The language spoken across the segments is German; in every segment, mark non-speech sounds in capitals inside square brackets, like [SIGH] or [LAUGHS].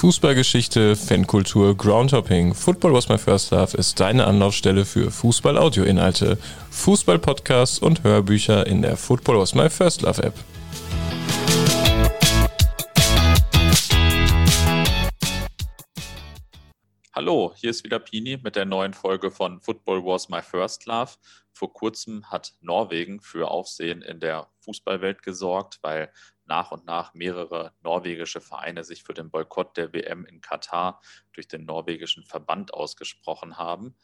Fußballgeschichte, Fankultur, Groundhopping. Football was my first love ist deine Anlaufstelle für Fußball-Audio-Inhalte, Fußball-Podcasts und Hörbücher in der Football was my first love App. Hallo, hier ist wieder Pini mit der neuen Folge von Football Was My First Love. Vor kurzem hat Norwegen für Aufsehen in der Fußballwelt gesorgt, weil nach und nach mehrere norwegische Vereine sich für den Boykott der WM in Katar durch den norwegischen Verband ausgesprochen haben.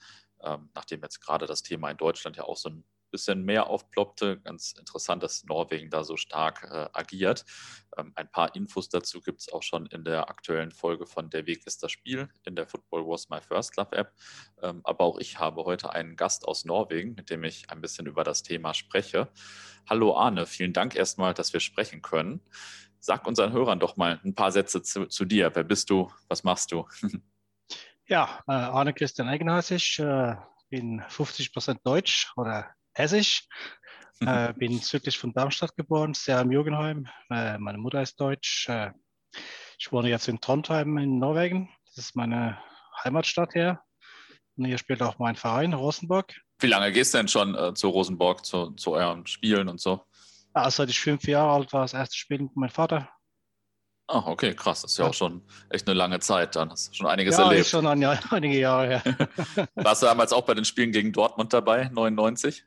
Ähm, nachdem jetzt gerade das Thema in Deutschland ja auch so ein bisschen mehr aufploppte. Ganz interessant, dass Norwegen da so stark äh, agiert. Ähm, ein paar Infos dazu gibt es auch schon in der aktuellen Folge von Der Weg ist das Spiel in der Football Was My First Love App. Ähm, aber auch ich habe heute einen Gast aus Norwegen, mit dem ich ein bisschen über das Thema spreche. Hallo Arne, vielen Dank erstmal, dass wir sprechen können. Sag unseren Hörern doch mal ein paar Sätze zu, zu dir. Wer bist du? Was machst du? [LAUGHS] ja, äh, Arne Christian Eigenhassig, äh, bin 50 Prozent Deutsch oder Hessisch. äh, bin südlich von Darmstadt geboren, sehr im Jugendheim. Äh, meine Mutter ist deutsch. Äh, ich wohne jetzt in Trondheim in Norwegen. Das ist meine Heimatstadt hier. Und hier spielt auch mein Verein, Rosenborg. Wie lange gehst du denn schon äh, zu Rosenborg, zu, zu euren Spielen und so? Ja, seit ich fünf Jahre alt war, das erste Spiel mit meinem Vater. Ah, okay, krass. Das ist ja, ja, auch schon echt eine lange Zeit dann. Hast schon einiges ja, erlebt. Ist schon ein Jahr, [LAUGHS] einige Jahre her. [LAUGHS] Warst du damals auch bei den Spielen gegen Dortmund dabei, 99?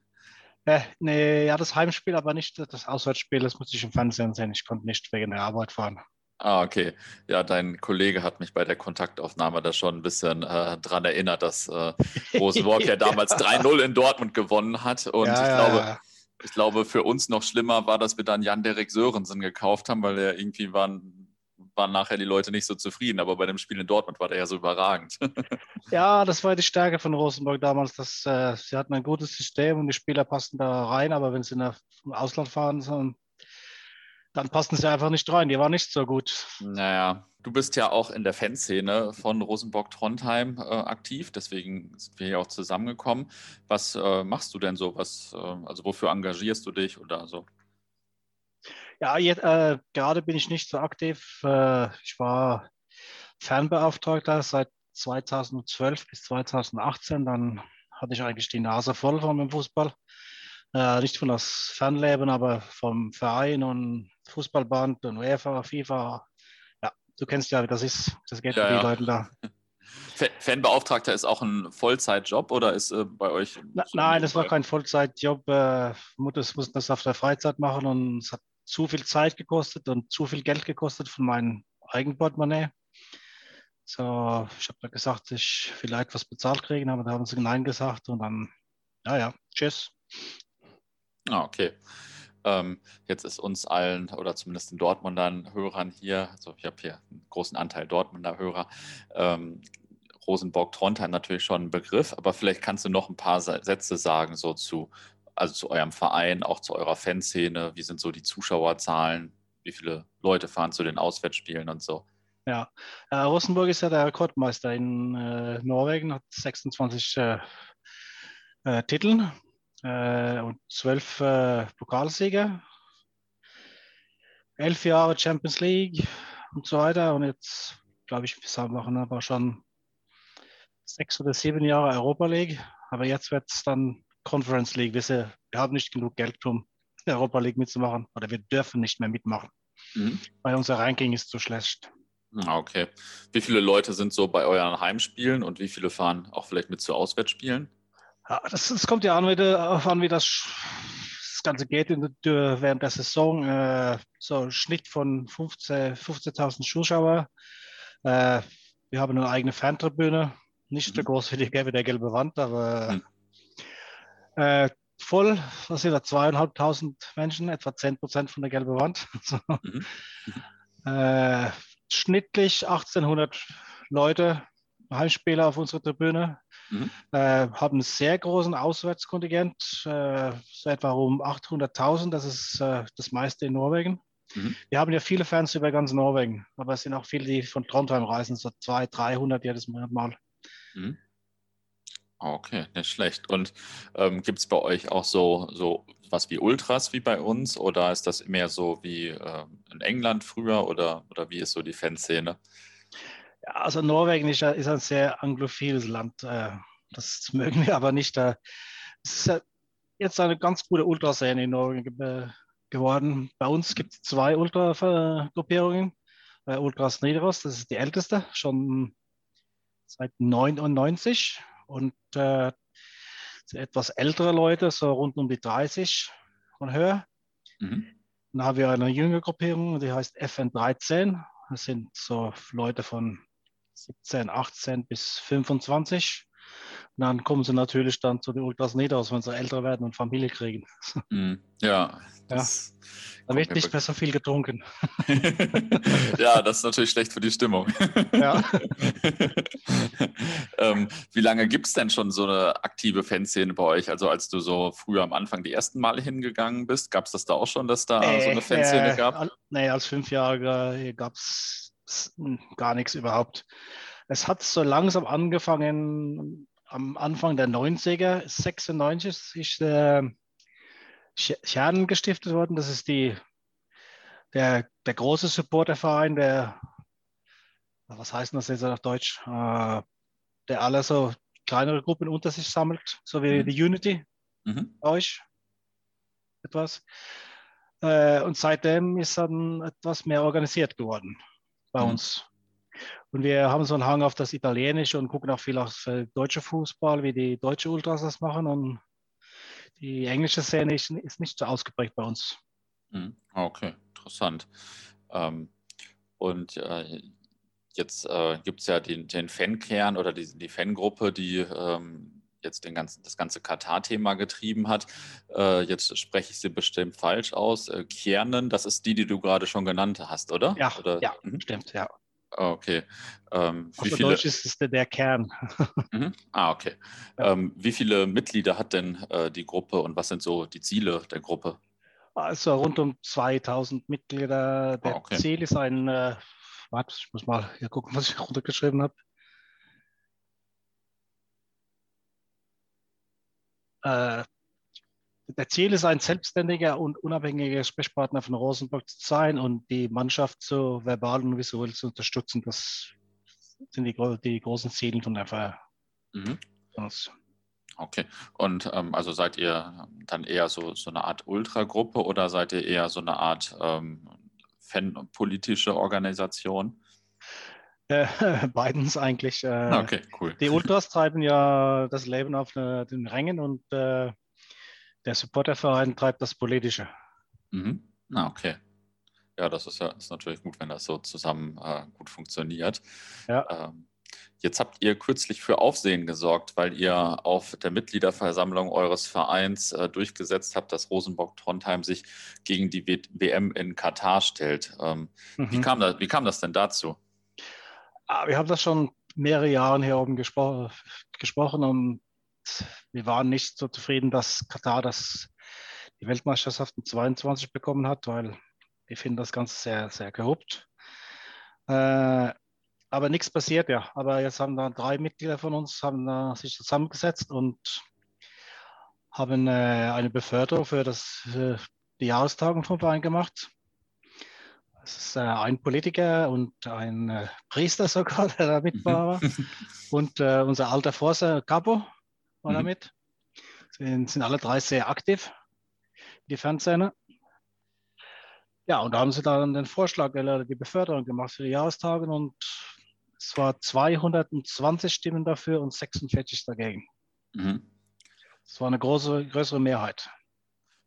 Äh, nee, ja, das Heimspiel, aber nicht das Auswärtsspiel, das musste ich im Fernsehen sehen. Ich konnte nicht wegen der Arbeit fahren. Ah, okay. Ja, dein Kollege hat mich bei der Kontaktaufnahme da schon ein bisschen äh, dran erinnert, dass äh, Rosenborg [LAUGHS] ja damals 3-0 in Dortmund gewonnen hat. Und ja, ich, glaube, ja. ich glaube, für uns noch schlimmer war, dass wir dann Jan-Derek Sörensen gekauft haben, weil er irgendwie waren waren nachher die Leute nicht so zufrieden, aber bei dem Spiel in Dortmund war der ja so überragend. [LAUGHS] ja, das war die Stärke von Rosenborg damals. Dass, äh, sie hatten ein gutes System und die Spieler passten da rein, aber wenn sie in der, im Ausland fahren, so, dann passten sie einfach nicht rein. Die waren nicht so gut. Naja, du bist ja auch in der Fanszene von Rosenborg Trondheim äh, aktiv, deswegen sind wir hier auch zusammengekommen. Was äh, machst du denn so? Was, äh, also wofür engagierst du dich oder so? Ja, jetzt, äh, gerade bin ich nicht so aktiv. Äh, ich war Fernbeauftragter seit 2012 bis 2018. Dann hatte ich eigentlich die Nase voll von dem Fußball. Äh, nicht von das Fernleben, aber vom Verein und Fußballband und UEFA, FIFA. Ja, du kennst ja, wie das ist. Das geht ja, für die ja. Leute da. [LAUGHS] Fanbeauftragter ist auch ein Vollzeitjob oder ist äh, bei euch? Na, nein, das war kein Vollzeitjob. Äh, Mutter musste das auf der Freizeit machen und es hat zu viel Zeit gekostet und zu viel Geld gekostet von meinem Eigenportemonnaie. So, ich habe da gesagt, ich vielleicht was bezahlt kriegen, aber da haben sie Nein gesagt und dann, ja, ja, tschüss. Ah, okay. Ähm, jetzt ist uns allen oder zumindest den Dortmundern Hörern hier, also ich habe hier einen großen Anteil Dortmunder Hörer, ähm, Rosenborg-Trondheim natürlich schon ein Begriff, aber vielleicht kannst du noch ein paar Sätze sagen, so zu also zu eurem Verein, auch zu eurer Fanszene? Wie sind so die Zuschauerzahlen? Wie viele Leute fahren zu den Auswärtsspielen und so? Ja, äh, Rosenborg ist ja der Rekordmeister in äh, Norwegen, hat 26 äh, äh, Titel äh, und 12 äh, Pokalsiege, elf Jahre Champions League und so weiter. Und jetzt, glaube ich, wir machen aber schon sechs oder sieben Jahre Europa League. Aber jetzt wird es dann Conference League. Wir, wir haben nicht genug Geld, um in der Europa League mitzumachen oder wir dürfen nicht mehr mitmachen, mhm. weil unser Ranking ist zu schlecht. Ah, okay. Wie viele Leute sind so bei euren Heimspielen und wie viele fahren auch vielleicht mit zu Auswärtsspielen? Ja, das, das kommt ja an, wie, an, wie das, das Ganze geht in, während der Saison. Äh, so ein Schnitt von 15.000 15 Zuschauer. Äh, wir haben eine eigene Fantribüne, nicht mhm. so groß wie die, wie der gelbe Wand, aber mhm. Äh, voll, das sind da zweieinhalbtausend Menschen, etwa 10 Prozent von der gelben Wand. [LAUGHS] mhm. äh, schnittlich 1800 Leute, Heimspieler auf unserer Tribüne, mhm. äh, haben einen sehr großen Auswärtskontingent, äh, so etwa um 800.000, das ist äh, das meiste in Norwegen. Mhm. Wir haben ja viele Fans über ganz Norwegen, aber es sind auch viele, die von Trondheim reisen, so 200, 300 jedes Mal. Mhm. Okay, nicht schlecht. Und ähm, gibt es bei euch auch so, so was wie Ultras wie bei uns oder ist das mehr so wie äh, in England früher oder, oder wie ist so die Fanszene? Also Norwegen ist, ist ein sehr anglophiles Land. Äh, das mögen wir aber nicht. Es ist jetzt eine ganz gute Ultraszene in Norwegen geworden. Bei uns gibt es zwei Ultra-Gruppierungen. Ultras Niederos, das ist die älteste, schon seit 99. Und äh, etwas ältere Leute, so rund um die 30 und höher. Mhm. Dann haben wir eine jüngere Gruppierung, die heißt FN13. Das sind so Leute von 17, 18 bis 25. Und dann kommen sie natürlich dann zu den Ultras Niederos, wenn sie älter werden und Familie kriegen. [LAUGHS] Mhm. Ja, ja. Da wird nicht mehr so viel getrunken. [LAUGHS] ja, das ist natürlich schlecht für die Stimmung. [LAUGHS] Ja. ähm, wie lange gibt es denn schon so eine aktive Fanszene bei euch? Also als du so früher am Anfang die ersten Male hingegangen bist, gab es das da auch schon, dass da äh, so eine Fanszene äh, gab? Nee, als Fünfjähriger gab es gar nichts überhaupt. Es hat so langsam angefangen, am Anfang der 90er, 96 ist der Schernen gestiftet worden. Das ist die, der, der große Supporterverein, der, was heißt das jetzt auf Deutsch, äh, der alle so kleinere Gruppen unter sich sammelt, so wie mhm. die Unity mhm. euch etwas. Äh, und seitdem ist dann etwas mehr organisiert geworden bei mhm. uns. Und wir haben so einen Hang auf das Italienische und gucken auch viel auf deutsche Fußball, wie die deutsche Ultras das machen. Und die englische Szene ist, nicht so ausgeprägt bei uns. Hm, okay, interessant. Ähm, und äh, jetzt äh, gibt es ja den, den Fankern oder die, die Fangruppe, die ähm, jetzt den ganzen, das ganze Katar-Thema getrieben hat. Äh, jetzt spreche ich sie bestimmt falsch aus. Äh, Kernen, das ist die, die du gerade schon genannt hast, oder? Ja, oder? ja mhm. stimmt, ja. Okay. Ähm, wie viele... Deutsch ist es der, der Kern. [LAUGHS] mhm. Ah, okay. Ja. Ähm, wie viele Mitglieder hat denn äh, die Gruppe und was sind so die Ziele der Gruppe? Also rund um 2000 Mitglieder. Der ah, okay. Ziel ist ein, äh, warte, ich muss mal hier gucken, was ich [LAUGHS] runtergeschrieben habe. Äh, der Ziel ist, ein selbstständiger und unabhängiger Sprechpartner von Rosenborg zu sein und die Mannschaft so verbal und visuell zu unterstützen. Das sind die, die großen Ziele von der Feier. Mhm. Okay. Und ähm, also seid ihr dann eher so, so eine Art Ultragruppe oder seid ihr eher so eine Art ähm, fanpolitische Organisation? Äh, [LAUGHS] beidens eigentlich. Äh, okay, cool. Die Ultras treiben ja das Leben auf äh, den Rängen und äh, der Supporterverein treibt das Politische. Mhm. Ah, okay. Ja, das ist ja ist natürlich gut, wenn das so zusammen äh, gut funktioniert. Ja. Ähm, jetzt habt ihr kürzlich für Aufsehen gesorgt, weil ihr auf der Mitgliederversammlung eures Vereins äh, durchgesetzt habt, dass Rosenborg Trondheim sich gegen die w WM in Katar stellt. Ähm, mhm. wie, kam das, wie kam das denn dazu? Ah, wir haben das schon mehrere Jahre hier oben gespro gesprochen und wir waren nicht so zufrieden, dass Katar das, die Weltmeisterschaften 22 bekommen hat, weil wir finden das Ganze sehr, sehr korrupt. Äh, aber nichts passiert, ja. Aber jetzt haben da drei Mitglieder von uns haben da sich zusammengesetzt und haben äh, eine Beförderung für, das, für die Jahrestagung vom Verein gemacht. Das ist äh, ein Politiker und ein äh, Priester sogar, [LAUGHS] der da mit war. [LAUGHS] Und äh, unser alter Vorsitzender Capo, war mhm. damit. Sind, sind alle drei sehr aktiv, die Fanszene. Ja, und da haben sie dann den Vorschlag, die Beförderung gemacht für die Jahrestage und es war 220 Stimmen dafür und 46 dagegen. Mhm. Das war eine große, größere Mehrheit.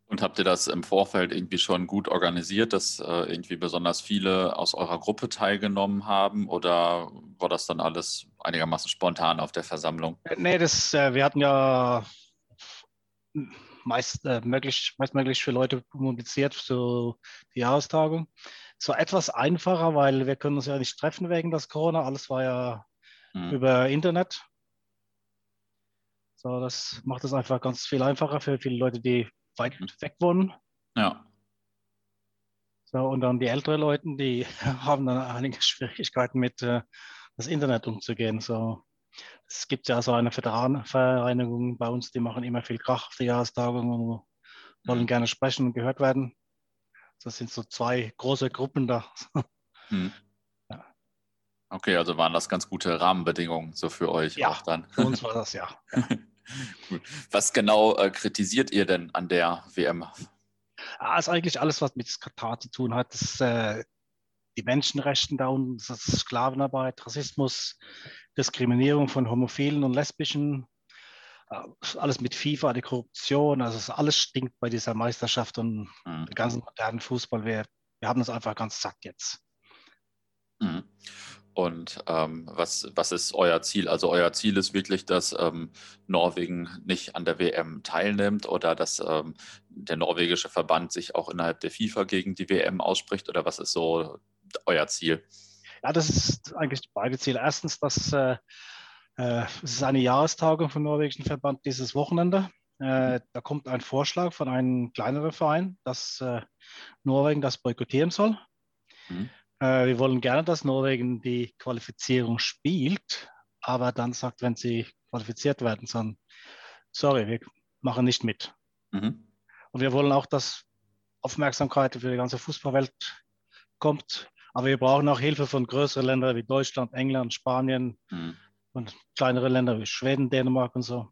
Und habt ihr das im Vorfeld irgendwie schon gut organisiert, dass äh, irgendwie besonders viele aus eurer Gruppe teilgenommen haben? Oder war das dann alles einigermaßen spontan auf der Versammlung? Äh, nee, das, äh, wir hatten ja meist, äh, möglich, meist möglich für Leute mobilisiert für die Jahrestagung. Es war etwas einfacher, weil wir können uns ja nicht treffen wegen das Corona. Alles war ja mhm. über Internet. So, das macht es einfach ganz viel einfacher für viele Leute, die weit mhm. weg wohnen. Ja. So, und dann die älteren Leute, die [LAUGHS] haben dann einige Schwierigkeiten mit äh, das Internet umzugehen. So, es gibt ja so eine Veteranenvereinigung bei uns, die machen immer viel Krach auf der Jahrestagung und wollen mhm. gerne sprechen und gehört werden. Das sind so zwei große Gruppen da. Mhm. [LAUGHS] Ja. Okay, also waren das ganz gute Rahmenbedingungen so für euch ja, auch dann. Für uns war das ja. [LAUGHS] ja. Was genau äh, kritisiert ihr denn an der WM? Ja, ist eigentlich alles, was mit Katar zu tun hat. Das, äh, die Menschenrechte da unten, das Sklavenarbeit, Rassismus, Diskriminierung von Homophilen und Lesbischen, äh, alles mit FIFA, die Korruption, also alles stinkt bei dieser Meisterschaft und mhm. den ganzen modernen Fußball. Wir, wir haben das einfach ganz satt jetzt. Mhm. Und ähm, was, was ist euer Ziel? Also euer Ziel ist wirklich, dass ähm, Norwegen nicht an der WM teilnimmt oder dass ähm, der norwegische Verband sich auch innerhalb der FIFA gegen die WM ausspricht oder was ist so euer Ziel? Ja, das ist eigentlich beide Ziele. Erstens, dass äh, äh, es ist eine Jahrestagung vom norwegischen Verband dieses Wochenende. Äh, da kommt ein Vorschlag von einem kleineren Verein, dass äh, Norwegen das boykottieren soll. Mhm. Äh, wir wollen gerne, dass Norwegen die Qualifizierung spielt, aber dann sagt, wenn sie qualifiziert werden, sondern sorry, wir machen nicht mit. Mhm. Und wir wollen auch, dass Aufmerksamkeit für die ganze Fußballwelt kommt. Aber wir brauchen auch Hilfe von größeren Ländern wie Deutschland, England, Spanien mhm. und kleinere Länder wie Schweden, Dänemark und so.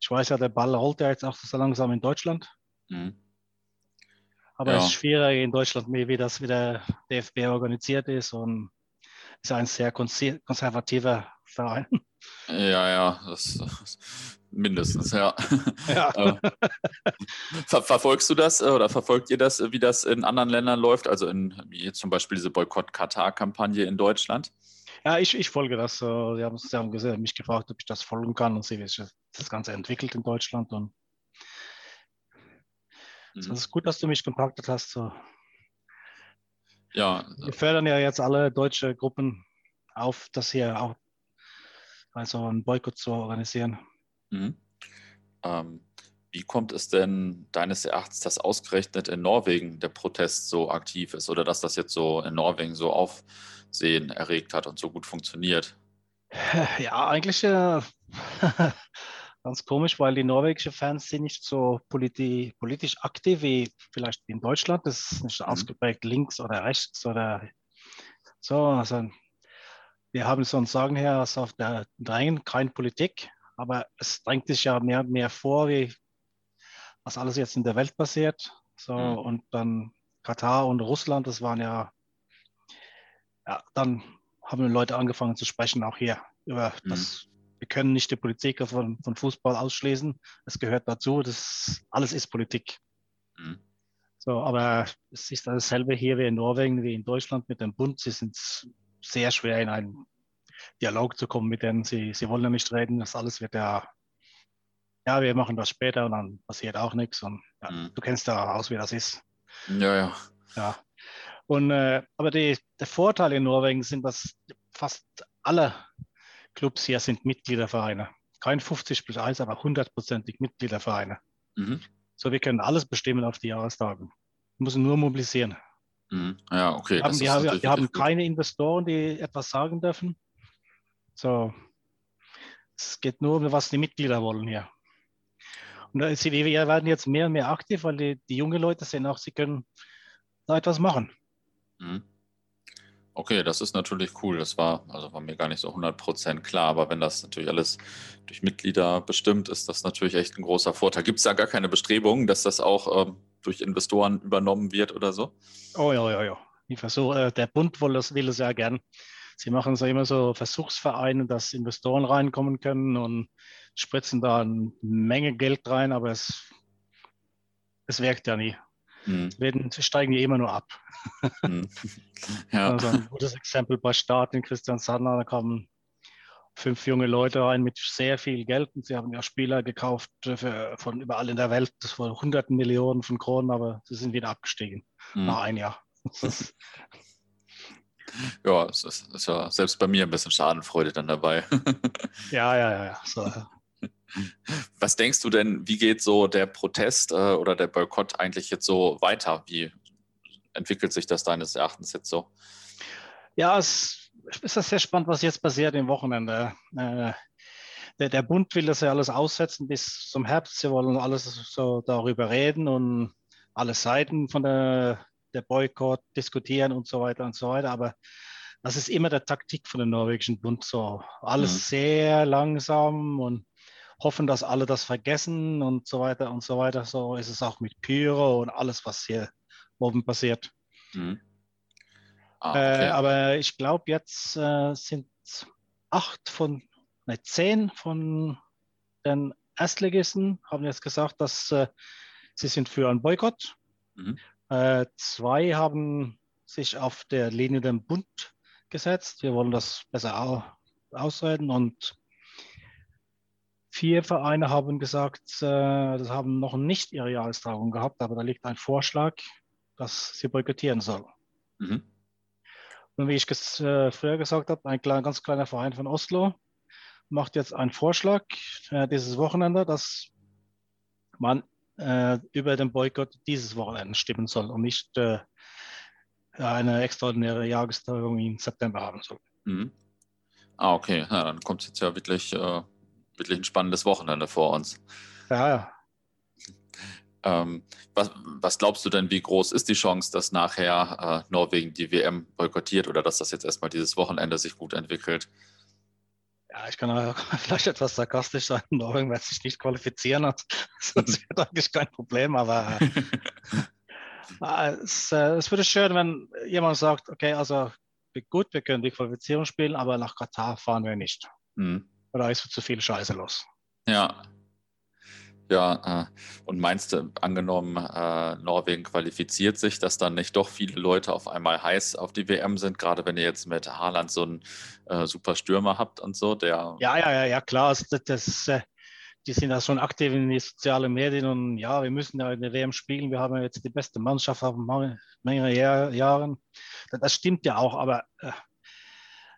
Ich weiß ja, der Ball rollt ja jetzt auch so langsam in Deutschland. Mhm. Aber ja. es ist schwierig in Deutschland, wie das wie der DFB organisiert ist und ist ein sehr konservativer Verein. Ja, ja, das, mindestens, ja. ja. [LAUGHS] Äh, ver verfolgst du das äh, oder verfolgt ihr das, wie das in anderen Ländern läuft? Also in wie jetzt zum Beispiel diese Boykott-Katar-Kampagne in Deutschland? Ja, ich, ich folge das. Sie haben, Sie haben mich gefragt, ob ich das folgen kann und sehe, wie sich das Ganze entwickelt in Deutschland. Und Mhm. Es ist gut, dass du mich kontaktet hast. Ja. Wir fördern ja jetzt alle deutsche Gruppen auf, das hier auch also einen Boykott zu organisieren. Mhm. Ähm, wie kommt es denn deines Erachtens, dass ausgerechnet in Norwegen der Protest so aktiv ist oder dass das jetzt so in Norwegen so Aufsehen erregt hat und so gut funktioniert? [LAUGHS] Ja, eigentlich äh, [LAUGHS] ganz komisch, weil die norwegischen Fans sind nicht so politi politisch aktiv wie vielleicht in Deutschland. Das ist nicht mhm. ausgeprägt links oder rechts oder so. Also wir haben so ein Sagen her, also auf der Drängen, keine Politik, aber es drängt sich ja mehr und mehr vor, wie was alles jetzt in der Welt passiert. So, mhm. und dann Katar und Russland, das waren ja, ja, dann haben Leute angefangen zu sprechen, auch hier über mhm. das wir können nicht die Politik von, von Fußball ausschließen. Es gehört dazu. Das alles ist Politik. Mhm. So, aber es ist dasselbe hier wie in Norwegen, wie in Deutschland mit dem Bund. Sie sind sehr schwer in einen Dialog zu kommen mit denen. Sie, sie wollen ja nicht reden. Das alles wird ja, ja, wir machen das später und dann passiert auch nichts. Und ja, mhm. du kennst ja aus, wie das ist. Ja, ja. Ja. Und, äh, aber die, der Vorteil in Norwegen sind, dass fast alle Clubs hier sind Mitgliedervereine. Kein 50 plus 1, aber hundertprozentig Mitgliedervereine. Mhm. So, wir können alles bestimmen auf die Jahrestage. Wir müssen nur mobilisieren. Mhm. Ja, okay. Wir haben, wir wir haben keine Investoren, die etwas sagen dürfen. So, es geht nur um, was die Mitglieder wollen hier. Und wir werden jetzt mehr und mehr aktiv, weil die, die jungen Leute sehen auch, sie können da etwas machen. Mhm. Okay, das ist natürlich cool. Das war, also war mir gar nicht so 100% klar, aber wenn das natürlich alles durch Mitglieder bestimmt ist, das natürlich echt ein großer Vorteil. Gibt es da gar keine Bestrebungen, dass das auch ähm, durch Investoren übernommen wird oder so? Oh ja, ja, ja. Ich versuche, äh, der Bund will das, will das ja gern. Sie machen so immer so Versuchsvereine, dass Investoren reinkommen können und spritzen da eine Menge Geld rein, aber es, es wirkt ja nie. Hm. Werden, steigen die immer nur ab. Hm. [LAUGHS] Ja. Also ein gutes Exempel bei Start in Christian Sandner, da kamen fünf junge Leute rein mit sehr viel Geld und sie haben ja Spieler gekauft für, von überall in der Welt, das waren hunderten Millionen von Kronen, aber sie sind wieder abgestiegen hm. nach einem Jahr. [LAUGHS] ja, es ist, ist, ja selbst bei mir ein bisschen Schadenfreude dann dabei. [LAUGHS] ja, ja, ja. ja. So, was denkst du denn, wie geht so der Protest äh, oder der Boykott eigentlich jetzt so weiter? Wie entwickelt sich das deines Erachtens jetzt so? Ja, es ist sehr spannend, was jetzt passiert im Wochenende. Äh, der, der, Bund will das ja alles aussetzen bis zum Herbst. Sie wollen alles so darüber reden und alle Seiten von der, der Boykott diskutieren und so weiter und so weiter. Aber das ist immer der Taktik von dem norwegischen Bund so. Alles mhm. sehr langsam und hoffen, dass alle das vergessen und so weiter und so weiter. So ist es auch mit Pyro und alles, was hier oben passiert. Mhm. Ah, okay. äh, aber ich glaube, jetzt äh, sind acht von, ne, zehn von den Erstligisten haben jetzt gesagt, dass äh, sie sind für einen Boykott. Mhm. Äh, zwei haben sich auf der Linie dem Bund gesetzt. Wir wollen das besser ausreden und vier Vereine haben gesagt, äh, das haben noch nicht ihre Jahrestragung gehabt, aber da liegt ein Vorschlag, dass sie boykottieren sollen. Mhm. Und wie ich ges äh, früher gesagt habe, ein klein, ganz kleiner Verein von Oslo macht jetzt einen Vorschlag äh, dieses Wochenende, dass man äh, über den Boykott dieses Wochenende stimmen soll und nicht äh, eine extraordinäre Jahrestagung im September haben soll. Mhm. Ah, okay. Ja, dann kommt jetzt ja wirklich, äh, wirklich ein spannendes Wochenende vor uns. Ja, ja. Ähm, was, was, glaubst du denn, wie groß ist die Chance, dass nachher äh, Norwegen die WM boykottiert oder dass das jetzt erstmal dieses Wochenende sich gut entwickelt? Ja, ich kann auch [LAUGHS] vielleicht etwas sarkastisch sein. [LAUGHS] Norwegen wird sich nicht qualifizieren, [LAUGHS] das wird eigentlich kein Problem, aber äh, es, äh, es würde schön, wenn jemand sagt, okay, also gut, wir können die Qualifizierung spielen, aber nach Katar fahren wir nicht. Mhm. Oder ist zu viel Scheiße los. Ja, ja, äh, und meinst du, angenommen, äh, Norwegen qualifiziert sich, dass dann nicht doch viele Leute auf einmal heiß auf die WM sind, gerade wenn ihr jetzt mit Haaland so einen äh, super Stürmer habt und so, der. Ja, ja, ja, ja, klar. Also das, das, äh, die sind ja schon aktiv in den sozialen Medien und ja, wir müssen ja in der WM spielen. Wir haben ja jetzt die beste Mannschaft auf mehrere Jahr, Jahren. Das, stimmt ja auch, aber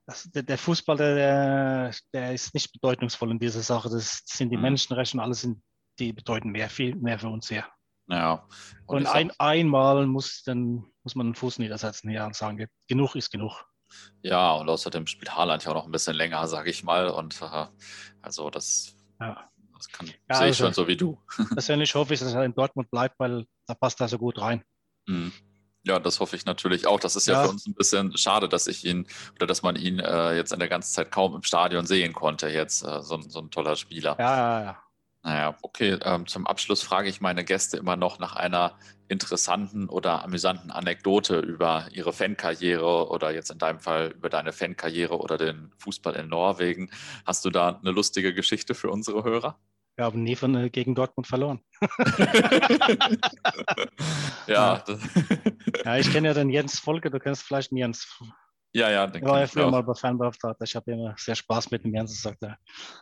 das, der, der, Fußball, der, der ist nicht bedeutungsvoll in dieser Sache. Das sind die mhm. Menschenrechte und alles sind die bedeuten mehr, viel mehr für uns hier. Ja. Und, und ein, einmal muss, dann, muss man den Fuß niedersetzen hier und sagen, genug ist genug. Ja, und außerdem spielt Haaland ja auch noch ein bisschen länger, sage ich mal. Und äh, also das, ja. das kann, ja, sehe ich also, schon so wie du. [LAUGHS] Persönlich hoffe ich, dass er in Dortmund bleibt, weil da passt er so gut rein. Mhm. Ja, das hoffe ich natürlich auch. Das ist ja, ja, für uns ein bisschen schade, dass ich ihn oder dass man ihn äh, jetzt in der ganzen Zeit kaum im Stadion sehen konnte. Jetzt äh, so, so, ein toller Spieler. Ja, ja, ja. Naja, okay. Ähm, zum Abschluss frage ich meine Gäste immer noch nach einer interessanten oder amüsanten Anekdote über ihre Fankarriere oder jetzt in deinem Fall über deine Fankarriere oder den Fußball in Norwegen. Hast du da eine lustige Geschichte für unsere Hörer? Wir haben nie von, äh, gegen Dortmund verloren. [LAUGHS] ja. ja, ich kenne ja den Jens Volke, du kennst vielleicht den Jens. Ja, ja. Den ich war ja früher mal bei Fanbeauftragter. Ich habe immer sehr Spaß mit dem Jens, sagt er.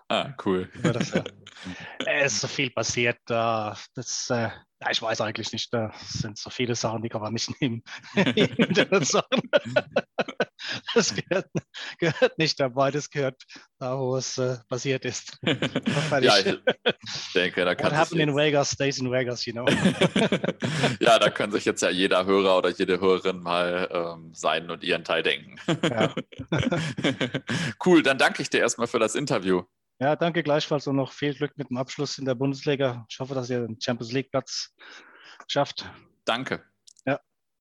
Ah, cool. Das, ja. [LAUGHS] es ist so viel passiert. Das, äh, ja, ich weiß eigentlich nicht. Da sind so viele Sachen, die kann man nicht nehmen. [LAUGHS] das gehört, gehört, nicht dabei. Das gehört da, wo es äh, passiert ist. [LAUGHS] ja, ich denke, da kann What happened in Vegas stays in Vegas, you know. [LAUGHS] ja, da kann sich jetzt ja jeder Hörer oder jede Hörerin mal ähm, seinen und ihren Teil denken. Ja. cool, dann danke ich dir erstmal für das Interview. Ja, danke gleichfalls und noch viel Glück mit dem Abschluss in der Bundesliga. Ich hoffe, dass ihr den Champions League Platz schafft. Danke.